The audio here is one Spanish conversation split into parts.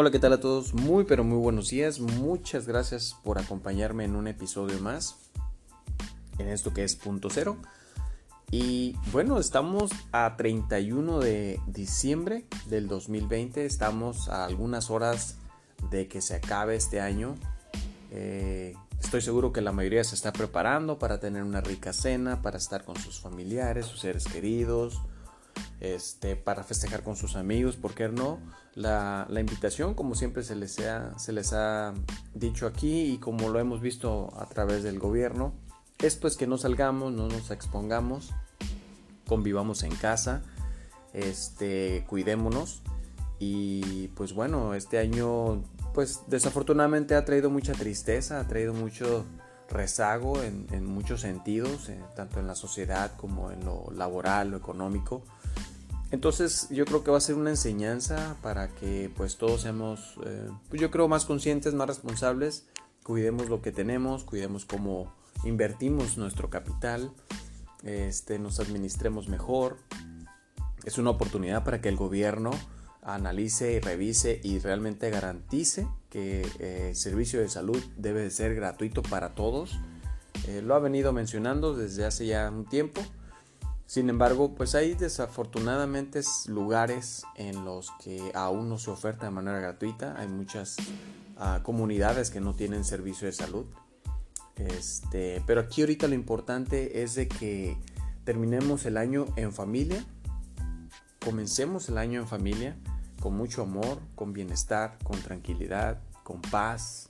Hola, ¿qué tal a todos? Muy, pero muy buenos días. Muchas gracias por acompañarme en un episodio más en esto que es punto cero. Y bueno, estamos a 31 de diciembre del 2020. Estamos a algunas horas de que se acabe este año. Eh, estoy seguro que la mayoría se está preparando para tener una rica cena, para estar con sus familiares, sus seres queridos, este, para festejar con sus amigos, ¿por qué no? La, invitación, como siempre se les, ha, dicho aquí y como lo hemos visto a través del gobierno, es pues que no salgamos, no nos expongamos, convivamos en casa, este, cuidémonos y pues bueno, este año pues desafortunadamente ha traído mucha tristeza, ha traído mucho rezago en, muchos sentidos, eh, tanto en la sociedad como en lo laboral, lo económico. Entonces yo creo que va a ser una enseñanza para que pues todos seamos, eh, pues yo creo, más conscientes, más responsables, cuidemos lo que tenemos, cuidemos cómo invertimos nuestro capital, este, nos administremos mejor. Es una oportunidad para que el gobierno analice y revise y realmente garantice que eh, el servicio de salud debe de ser gratuito para todos. Eh, lo ha venido mencionando desde hace ya un tiempo sin embargo, pues hay desafortunadamente lugares en los que aún no se oferta de manera gratuita. Hay muchas ah, comunidades que no tienen servicio de salud. Este, pero aquí ahorita lo importante es de que terminemos el año en familia, comencemos el año en familia con mucho amor, con bienestar, con tranquilidad, con paz,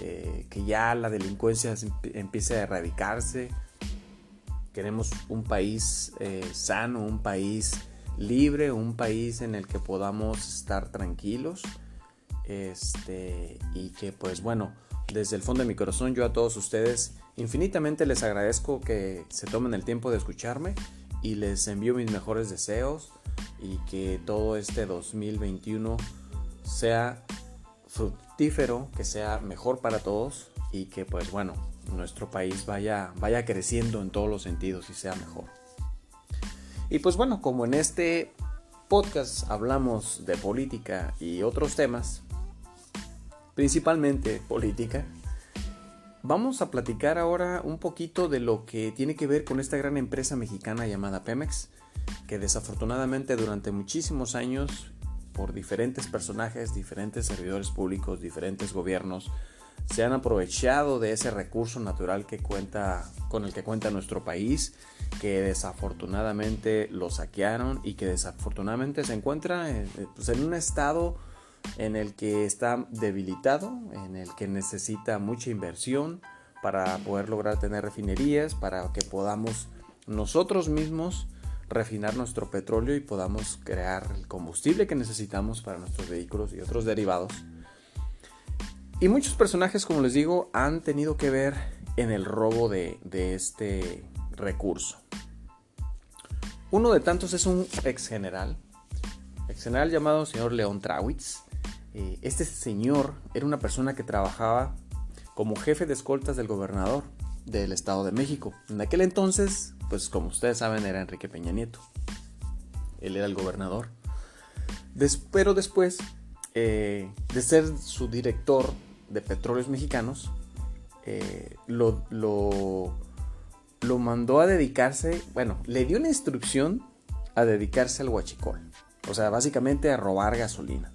eh, que ya la delincuencia empiece a erradicarse, Queremos un país eh, sano, un país libre, un país en el que podamos estar tranquilos. Este, y que pues bueno, desde el fondo de mi corazón yo a todos ustedes infinitamente les agradezco que se tomen el tiempo de escucharme y les envío mis mejores deseos y que todo este 2021 sea fructífero, que sea mejor para todos y que pues bueno, nuestro país vaya, vaya creciendo en todos los sentidos y sea mejor. Y pues bueno, como en este podcast hablamos de política y otros temas, principalmente política, vamos a platicar ahora un poquito de lo que tiene que ver con esta gran empresa mexicana llamada Pemex, que desafortunadamente durante muchísimos años, por diferentes personajes, diferentes servidores públicos, diferentes gobiernos, se han aprovechado de ese recurso natural que cuenta, con el que cuenta nuestro país, que desafortunadamente lo saquearon y que desafortunadamente se encuentra en, pues, en un estado en el que está debilitado, en el que necesita mucha inversión para poder lograr tener refinerías, para que podamos nosotros mismos refinar nuestro petróleo y podamos crear el combustible que necesitamos para nuestros vehículos y otros derivados y muchos personajes, como les digo, han tenido que ver en el robo de, este recurso. Uno de tantos es un ex general, ex general llamado señor León Trawitz. Eh, este señor era una persona que trabajaba como jefe de escoltas del gobernador del Estado de México. En aquel entonces, pues como ustedes saben, era Enrique Peña Nieto. Él era el gobernador. pero después eh, de ser su director de Petróleos Mexicanos eh, lo, lo, mandó a dedicarse, bueno, le dio una instrucción a dedicarse al huachicol. O sea, básicamente a robar gasolina.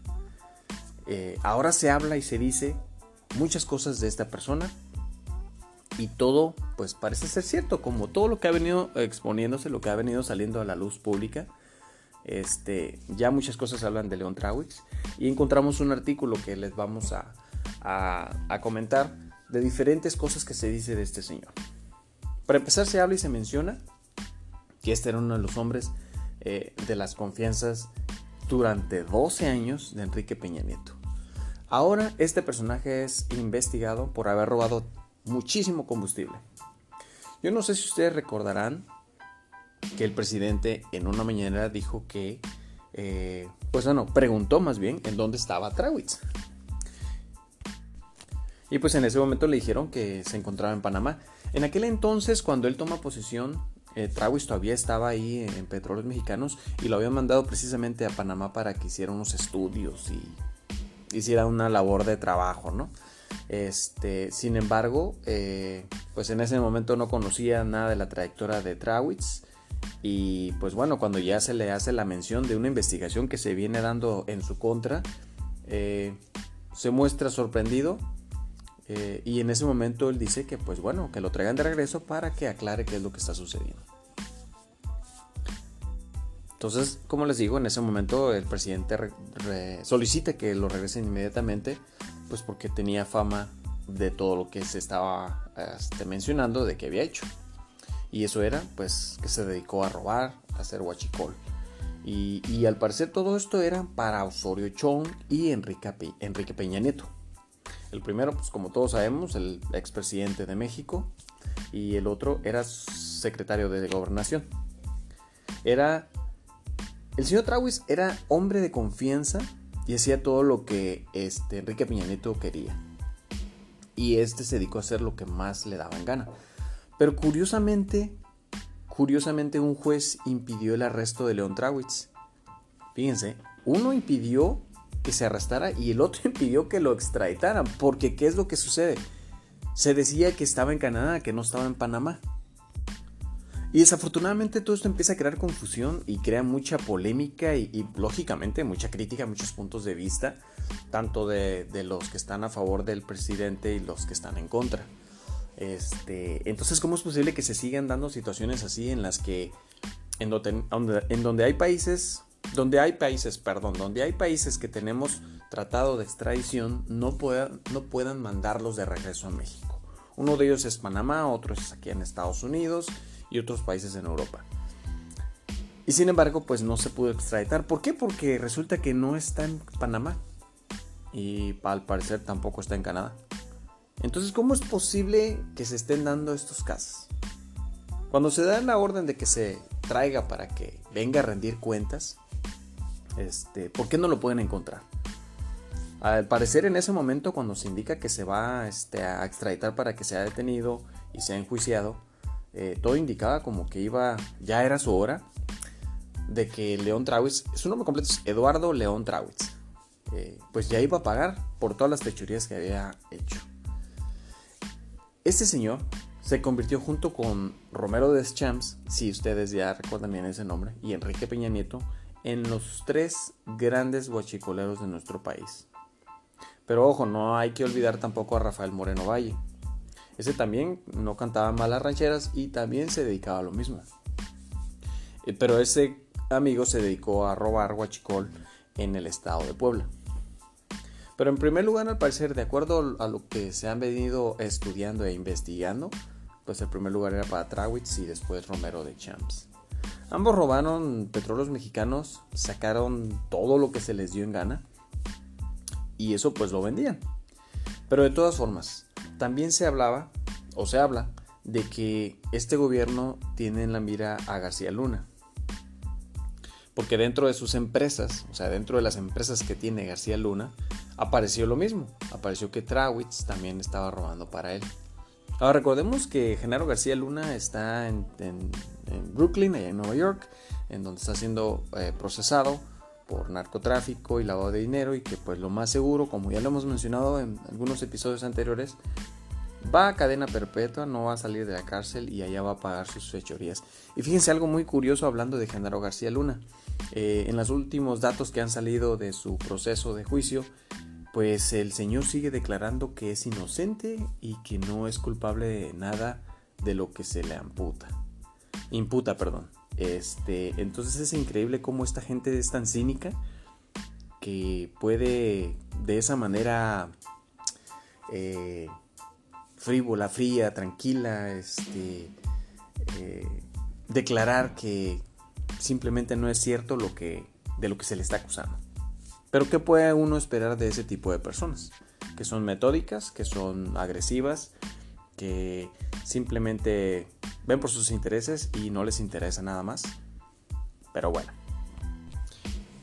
Eh, ahora se habla y se dice muchas cosas de esta persona y todo pues parece ser cierto, como todo lo que ha venido exponiéndose, lo que ha venido saliendo a la luz pública. Este, ya muchas cosas hablan de León Trawix y encontramos un artículo que les vamos a, a, comentar de diferentes cosas que se dice de este señor. Para empezar se habla y se menciona que este era uno de los hombres eh, de las confianzas durante 12 años de Enrique Peña Nieto. Ahora este personaje es investigado por haber robado muchísimo combustible. Yo no sé si ustedes recordarán que el presidente en una mañana dijo que, eh, pues bueno, preguntó más bien en dónde estaba Trawitz. Y pues en ese momento le dijeron que se encontraba en Panamá. En aquel entonces, cuando él toma posesión, eh, todavía estaba ahí en, Petróleos Mexicanos y lo habían mandado precisamente a Panamá para que hiciera unos estudios y hiciera una labor de trabajo, ¿no? Este, sin embargo, eh, pues en ese momento no conocía nada de la trayectoria de Trawitz. Y pues bueno, cuando ya se le hace la mención de una investigación que se viene dando en su contra, eh, se muestra sorprendido. Eh, y en ese momento él dice que pues bueno, que lo traigan de regreso para que aclare qué es lo que está sucediendo. Entonces, como les digo, en ese momento el presidente solicita que lo regresen inmediatamente, pues porque tenía fama de todo lo que se estaba este, mencionando de que había hecho. Y eso era, pues, que se dedicó a robar, a hacer huachicol. Y, al parecer todo esto era para Osorio Chong y Enrique, Enrique Peña Nieto. El primero, pues como todos sabemos, el expresidente de México. Y el otro era secretario de gobernación. Era el señor Trawis era hombre de confianza y hacía todo lo que este, Enrique Peña Nieto quería. Y este se dedicó a hacer lo que más le daba en gana. Pero curiosamente, curiosamente un juez impidió el arresto de León Trawitz. Fíjense, uno impidió que se arrestara y el otro impidió que lo extraditaran. Porque ¿qué es lo que sucede? Se decía que estaba en Canadá, que no estaba en Panamá. Y desafortunadamente todo esto empieza a crear confusión y crea mucha polémica y, lógicamente mucha crítica, muchos puntos de vista, tanto de, los que están a favor del presidente y los que están en contra. Este, entonces, ¿cómo es posible que se sigan dando situaciones así en las que en donde hay países, donde hay países, perdón, donde hay países que tenemos tratado de extradición, no, puedan, no puedan mandarlos de regreso a México? Uno de ellos es Panamá, otro es aquí en Estados Unidos y otros países en Europa. Y sin embargo, pues no se pudo extraditar. ¿Por qué? Porque resulta que no está en Panamá. Y al parecer tampoco está en Canadá. Entonces, ¿cómo es posible que se estén dando estos casos? Cuando se da la orden de que se traiga para que venga a rendir cuentas, este, ¿por qué no lo pueden encontrar? Al parecer en ese momento cuando se indica que se va este, a extraditar para que sea detenido y sea enjuiciado, eh, todo indicaba como que iba, ya era su hora de que León Trawitz, su nombre completo es Eduardo León Trawitz, eh, pues ya iba a pagar por todas las fechurías que había hecho. Este señor se convirtió junto con Romero Deschamps, si ustedes ya recuerdan bien ese nombre, y Enrique Peña Nieto, en los tres grandes guachicoleros de nuestro país. Pero ojo, no hay que olvidar tampoco a Rafael Moreno Valle, ese también no cantaba malas rancheras y también se dedicaba a lo mismo. Eh, pero ese amigo se dedicó a robar huachicol en el estado de Puebla. Pero en primer lugar, al parecer, de acuerdo a lo que se han venido estudiando e investigando, pues el primer lugar era para Trawitz y después Romero de Champs. Ambos robaron petróleos mexicanos, sacaron todo lo que se les dio en gana y eso pues lo vendían. Pero de todas formas, también se hablaba, o se habla, de que este gobierno tiene en la mira a García Luna. Porque dentro de sus empresas, o sea, dentro de las empresas que tiene García Luna, apareció lo mismo. Apareció que Trawitz también estaba robando para él. Ahora recordemos que Genaro García Luna está en, Brooklyn, allá en Nueva York, en donde está siendo eh, procesado por narcotráfico y lavado de dinero y que pues lo más seguro, como ya lo hemos mencionado en algunos episodios anteriores, va a cadena perpetua, no va a salir de la cárcel y allá va a pagar sus fechorías. Y fíjense algo muy curioso hablando de Genaro García Luna. Eh, en los últimos datos que han salido de su proceso de juicio, pues el señor sigue declarando que es inocente y que no es culpable de nada de lo que se le amputa. Imputa, perdón. Este, entonces es increíble cómo esta gente es tan cínica que puede de esa manera eh, frívola, fría, tranquila, este, eh, declarar que simplemente no es cierto lo que, de lo que se le está acusando. Pero ¿qué puede uno esperar de ese tipo de personas? Que son metódicas, que son agresivas, que simplemente ven por sus intereses y no les interesa nada más. Pero bueno.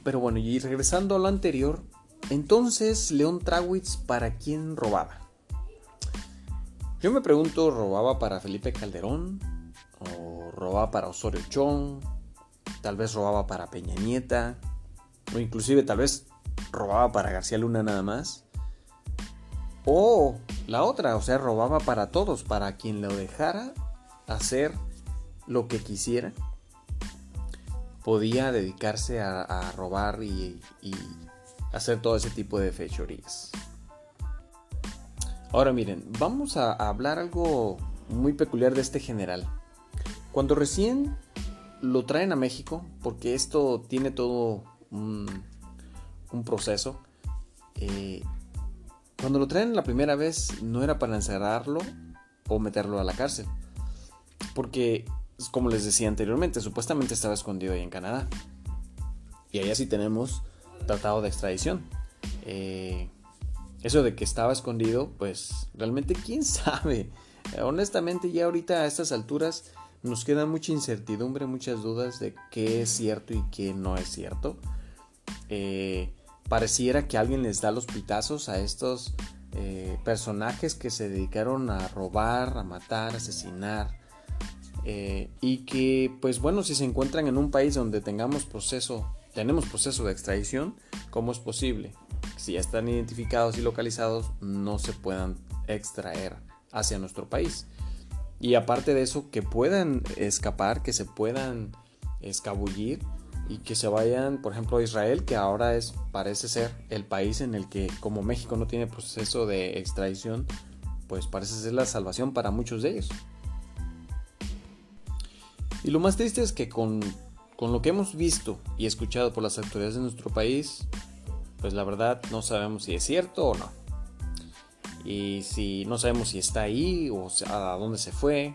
Pero bueno, y regresando a lo anterior, entonces León Trawitz, ¿para quién robaba? Yo me pregunto, ¿robaba para Felipe Calderón? ¿O robaba para Osorio Chong? Tal vez robaba para Peña Nieta. O inclusive tal vez robaba para García Luna nada más. O la otra, o sea, robaba para todos, para quien lo dejara hacer lo que quisiera. Podía dedicarse a, robar y, y, hacer todo ese tipo de fechorías. Ahora miren, vamos a hablar algo muy peculiar de este general. Cuando recién lo traen a México, porque esto tiene todo un, proceso, eh, cuando lo traen la primera vez no era para encerrarlo o meterlo a la cárcel, porque como les decía anteriormente, supuestamente estaba escondido ahí en Canadá. Y allá sí tenemos tratado de extradición. Eh, eso de que estaba escondido, pues realmente quién sabe. Honestamente ya ahorita a estas alturas nos queda mucha incertidumbre, muchas dudas de qué es cierto y qué no es cierto. Eh, pareciera que alguien les da los pitazos a estos eh, personajes que se dedicaron a robar, a matar, a asesinar. Eh, y que, pues bueno, si se encuentran en un país donde tengamos proceso, tenemos proceso de extradición, ¿cómo es posible? Si ya están identificados y localizados, no se puedan extraer hacia nuestro país. Y aparte de eso, que puedan escapar, que se puedan escabullir y que se vayan, por ejemplo, a Israel, que ahora es, parece ser el país en el que, como México no tiene proceso de extradición, pues parece ser la salvación para muchos de ellos. Y lo más triste es que con, con lo que hemos visto y escuchado por las autoridades de nuestro país, pues la verdad no sabemos si es cierto o no y si no sabemos si está ahí o a dónde se fue,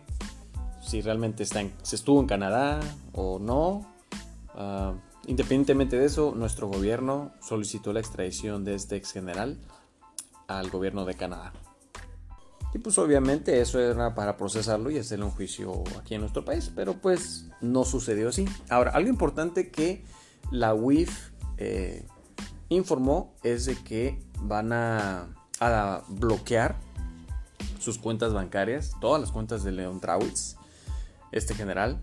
si realmente está se estuvo en Canadá o no. Ah, independientemente de eso, nuestro gobierno solicitó la extradición de este ex general al gobierno de Canadá. Y pues obviamente eso era para procesarlo y hacerle un juicio aquí en nuestro país, pero pues no sucedió así. Ahora, algo importante que la UIF eh, informó es de que van a bloquear sus cuentas bancarias, todas las cuentas de Leon Trawitz, este general,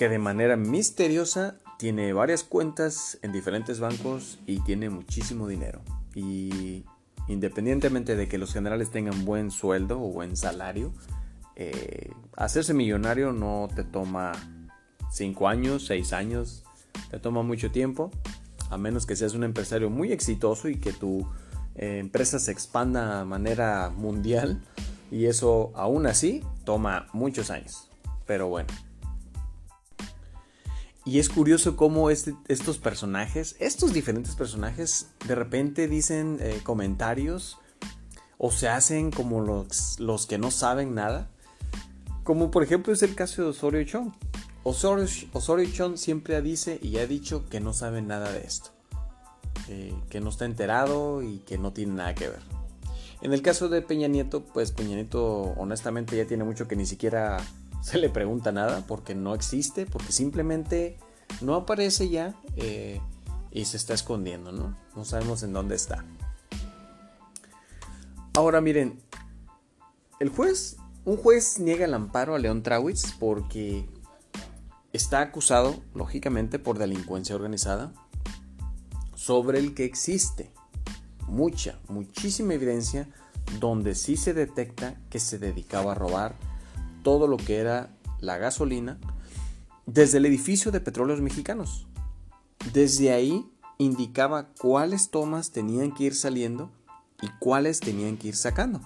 que de manera misteriosa tiene varias cuentas en diferentes bancos y tiene muchísimo dinero. Y independientemente de que los generales tengan buen sueldo o buen salario, eh, hacerse millonario no te toma 5 años, 6 años, te toma mucho tiempo a menos que seas un empresario muy exitoso y que tu eh, empresa se expanda de manera mundial. Y eso aún así toma muchos años. Pero bueno. Y es curioso cómo este, estos personajes, estos diferentes personajes, de repente dicen eh, comentarios o se hacen como los, los que no saben nada. Como por ejemplo es el caso de Osorio Chong. Osorio, Osorio siempre dice y ha dicho que no sabe nada de esto, eh, que no está enterado y que no tiene nada que ver. En el caso de Peña Nieto, pues Peña Nieto honestamente ya tiene mucho que ni siquiera se le pregunta nada porque no existe, porque simplemente no aparece ya eh, y se está escondiendo, ¿no? No sabemos en dónde está. Ahora miren, el juez, un juez niega el amparo a León Trawitz porque está acusado, lógicamente, por delincuencia organizada, sobre el que existe mucha, muchísima evidencia donde sí se detecta que se dedicaba a robar todo lo que era la gasolina desde el edificio de petróleos mexicanos. Desde ahí indicaba cuáles tomas tenían que ir saliendo y cuáles tenían que ir sacando.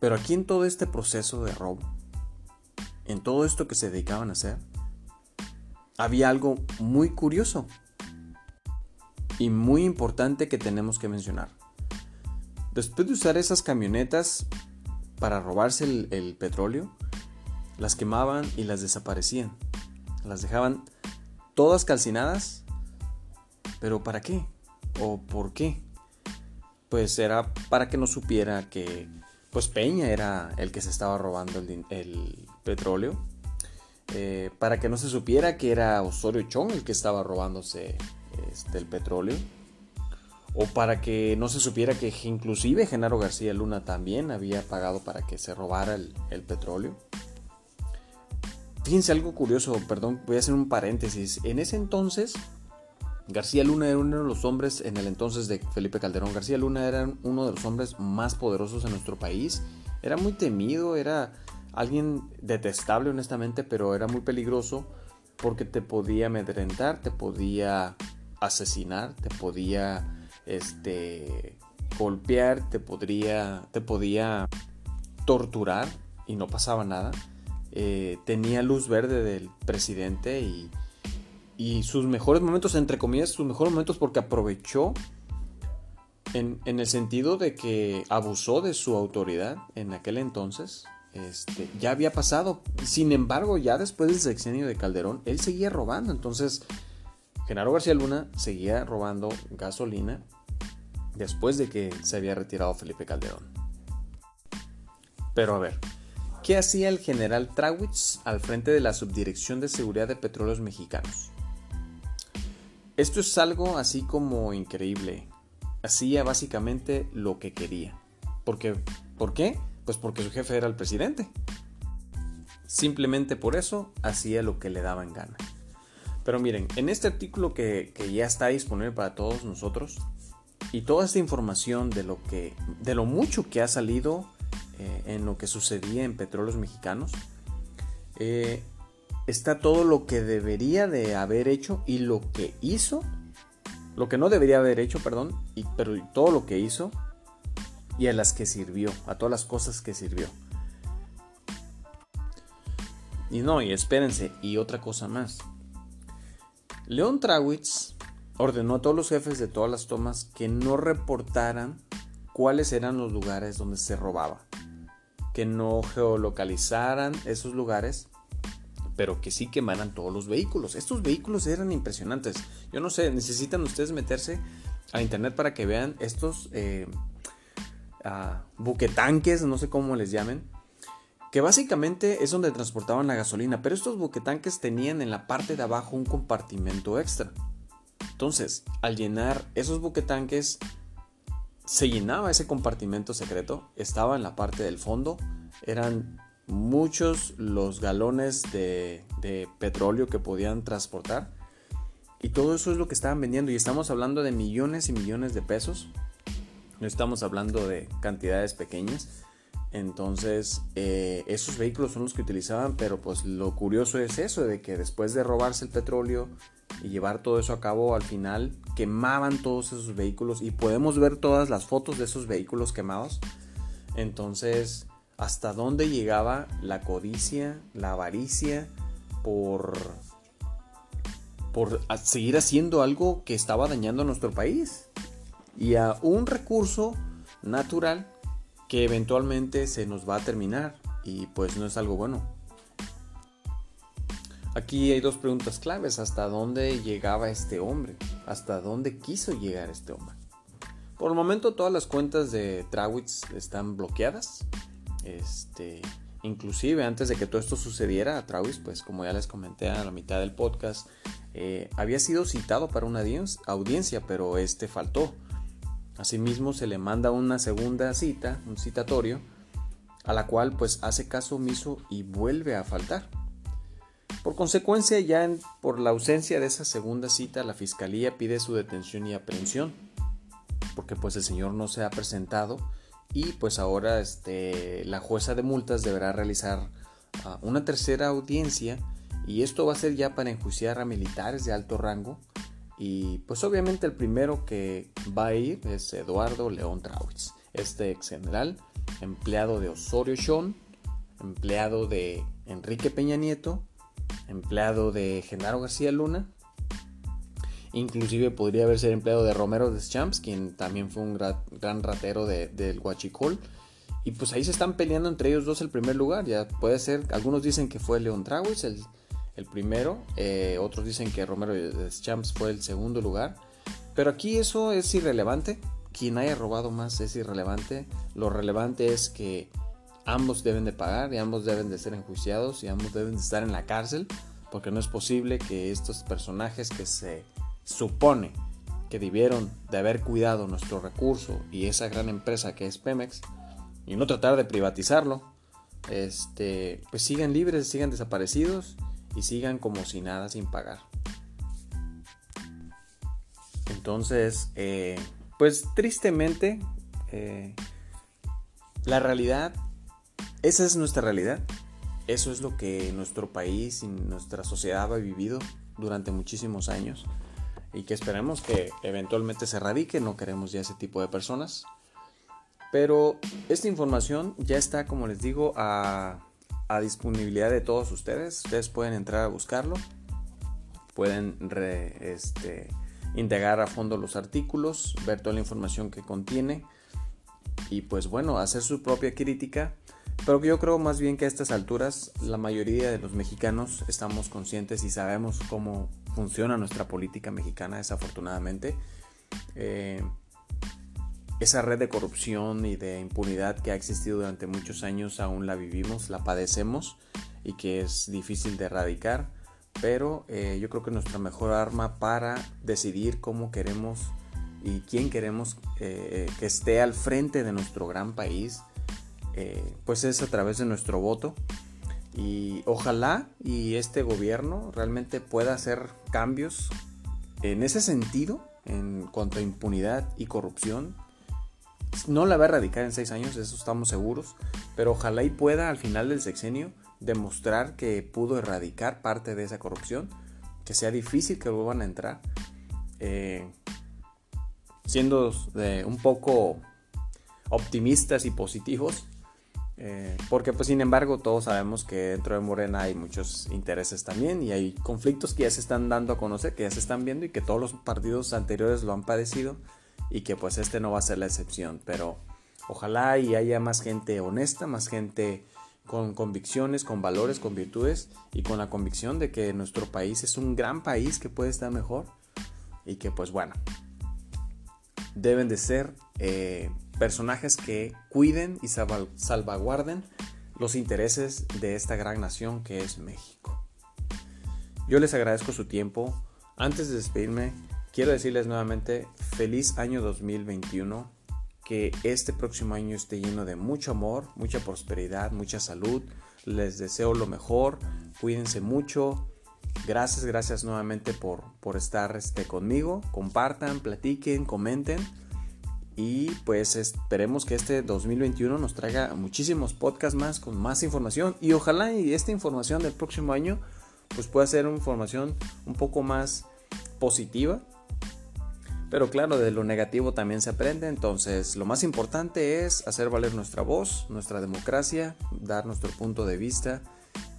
Pero aquí en todo este proceso de robo, en todo esto que se dedicaban a hacer, había algo muy curioso y muy importante que tenemos que mencionar. Después de usar esas camionetas para robarse el, petróleo, las quemaban y las desaparecían. Las dejaban todas calcinadas. ¿Pero para qué? ¿O por qué? Pues era para que no supiera que pues Peña era el que se estaba robando el, petróleo, eh, para que no se supiera que era Osorio Chong el que estaba robándose este, el petróleo, o para que no se supiera que inclusive Genaro García Luna también había pagado para que se robara el, petróleo. Fíjense algo curioso, perdón, voy a hacer un paréntesis. En ese entonces, García Luna era uno de los hombres en el entonces de Felipe Calderón. García Luna era uno de los hombres más poderosos en nuestro país. Era muy temido, era alguien detestable honestamente, pero era muy peligroso porque te podía amedrentar, te podía asesinar, te podía este golpear, te podría te podía torturar y no pasaba nada. Eh, tenía luz verde del presidente y, y, sus mejores momentos, entre comillas, sus mejores momentos porque aprovechó en, en, el sentido de que abusó de su autoridad en aquel entonces. Este, ya había pasado. Sin embargo, ya después del sexenio de Calderón, él seguía robando. Entonces, Genaro García Luna seguía robando gasolina después de que se había retirado Felipe Calderón. Pero a ver, ¿qué hacía el general Trawitz al frente de la Subdirección de Seguridad de Petróleos Mexicanos? Esto es algo así como increíble. Hacía básicamente lo que quería. ¿Por qué? Pues porque su jefe era el presidente. Simplemente por eso hacía lo que le daba en gana. Pero miren, en este artículo que ya está disponible para todos nosotros, y toda esta información de lo que de lo mucho que ha salido eh, en lo que sucedía en petróleos mexicanos eh, está todo lo que debería de haber hecho y lo que hizo lo que no debería haber hecho perdón y, pero todo lo que hizo y a las que sirvió a todas las cosas que sirvió. Y no y espérense y otra cosa más. León Trawitz ordenó a todos los jefes de todas las tomas que no reportaran cuáles eran los lugares donde se robaba, que no geolocalizaran esos lugares, pero que sí quemaran todos los vehículos. Estos vehículos eran impresionantes. Yo no sé, necesitan ustedes meterse a internet para que vean estos eh, buquetanques, no sé cómo les llamen, que básicamente es donde transportaban la gasolina, pero estos buquetanques tenían en la parte de abajo un compartimento extra. Entonces, al llenar esos buquetanques, se llenaba ese compartimento secreto, estaba en la parte del fondo, eran muchos los galones de, petróleo que podían transportar y todo eso es lo que estaban vendiendo y estamos hablando de millones y millones de pesos, no estamos hablando de cantidades pequeñas. Entonces, eh, esos vehículos son los que utilizaban, pero pues lo curioso es eso, de que después de robarse el petróleo, y llevar todo eso a cabo, al final quemaban todos esos vehículos y podemos ver todas las fotos de esos vehículos quemados. Entonces, ¿hasta dónde llegaba la codicia, la avaricia por por seguir haciendo algo que estaba dañando a nuestro país y a un recurso natural que eventualmente se nos va a terminar y pues no es algo bueno. Aquí hay dos preguntas claves. ¿Hasta dónde llegaba este hombre? ¿Hasta dónde quiso llegar este hombre? Por el momento todas las cuentas de Trawitz están bloqueadas. Este, inclusive antes de que todo esto sucediera, Trawitz, pues como ya les comenté a la mitad del podcast, eh, había sido citado para una audiencia, pero este faltó. Asimismo se le manda una segunda cita, un citatorio, a la cual pues hace caso omiso y vuelve a faltar. Por consecuencia, ya por la ausencia de esa segunda cita, la fiscalía pide su detención y aprehensión, porque pues el señor no se ha presentado y pues ahora este, la jueza de multas deberá realizar ah, una tercera audiencia y esto va a ser ya para enjuiciar a militares de alto rango y pues obviamente el primero que va a ir es Eduardo León Trawitz, este ex general, empleado de Osorio Sean, empleado de Enrique Peña Nieto empleado de Genaro García Luna. Inclusive podría haber sido empleado de Romero de Champs, quien también fue un gran, ratero del Huachicol. Y pues ahí se están peleando entre ellos dos el primer lugar. Ya puede ser, algunos dicen que fue León Trawitz el, el primero, eh, otros dicen que Romero de Champs fue el segundo lugar. Pero aquí eso es irrelevante. Quien haya robado más es irrelevante. Lo relevante es que ambos deben de pagar y ambos deben de ser enjuiciados y ambos deben de estar en la cárcel porque no es posible que estos personajes que se supone que debieron de haber cuidado nuestro recurso y esa gran empresa que es Pemex y no tratar de privatizarlo, este, pues sigan libres, sigan desaparecidos y sigan como si nada sin pagar. Entonces, eh, pues tristemente, eh, la realidad, esa es nuestra realidad. Eso es lo que nuestro país y nuestra sociedad ha vivido durante muchísimos años y que esperemos que eventualmente se radique. No queremos ya ese tipo de personas. Pero esta información ya está, como les digo, a, disponibilidad de todos ustedes. Ustedes pueden entrar a buscarlo. Pueden este, integrar a fondo los artículos, ver toda la información que contiene y pues bueno, hacer su propia crítica. Pero yo creo más bien que a estas alturas la mayoría de los mexicanos estamos conscientes y sabemos cómo funciona nuestra política mexicana, desafortunadamente. Eh, esa red de corrupción y de impunidad que ha existido durante muchos años aún la vivimos, la padecemos y que es difícil de erradicar. Pero eh, yo creo que nuestra mejor arma para decidir cómo queremos y quién queremos eh, que esté al frente de nuestro gran país, eh, pues es a través de nuestro voto. Y ojalá y este gobierno realmente pueda hacer cambios en ese sentido en cuanto a impunidad y corrupción. No la va a erradicar en seis años, eso estamos seguros, pero ojalá y pueda al final del sexenio demostrar que pudo erradicar parte de esa corrupción, que sea difícil que vuelvan a entrar. Eh, siendo un poco optimistas y positivos, eh, porque pues sin embargo todos sabemos que dentro de Morena hay muchos intereses también y hay conflictos que ya se están dando a conocer, que ya se están viendo y que todos los partidos anteriores lo han padecido y que pues este no va a ser la excepción, pero ojalá y haya más gente honesta, más gente con convicciones, con valores, con virtudes y con la convicción de que nuestro país es un gran país que puede estar mejor y que pues bueno, deben de ser eh, personajes que cuiden y salvaguarden los intereses de esta gran nación que es México. Yo les agradezco su tiempo. Antes de despedirme, quiero decirles nuevamente feliz año 2021. Que este próximo año esté lleno de mucho amor, mucha prosperidad, mucha salud. Les deseo lo mejor. Cuídense mucho. Gracias, gracias nuevamente por, por estar este, conmigo. Compartan, platiquen, comenten. Y pues esperemos que este 2021 nos traiga muchísimos podcasts más con más información. Y ojalá y esta información del próximo año pues pueda ser una información un poco más positiva. Pero claro, de lo negativo también se aprende. Entonces lo más importante es hacer valer nuestra voz, nuestra democracia, dar nuestro punto de vista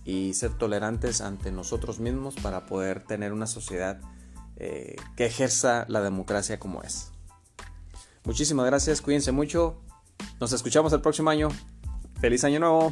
y ser tolerantes ante nosotros mismos para poder tener una sociedad eh, que ejerza la democracia como es. Muchísimas gracias, cuídense mucho, nos escuchamos el próximo año. Feliz año nuevo.